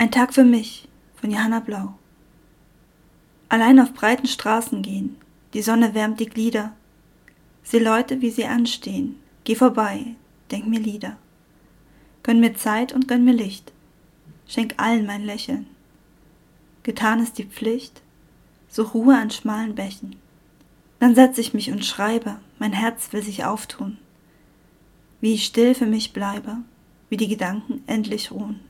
Ein Tag für mich von Johanna Blau. Allein auf breiten Straßen gehen, die Sonne wärmt die Glieder. Seh Leute, wie sie anstehen, geh vorbei, denk mir Lieder. Gönn mir Zeit und gönn mir Licht, schenk allen mein Lächeln. Getan ist die Pflicht, so Ruhe an schmalen Bächen. Dann setz ich mich und schreibe, mein Herz will sich auftun. Wie ich still für mich bleibe, wie die Gedanken endlich ruhen.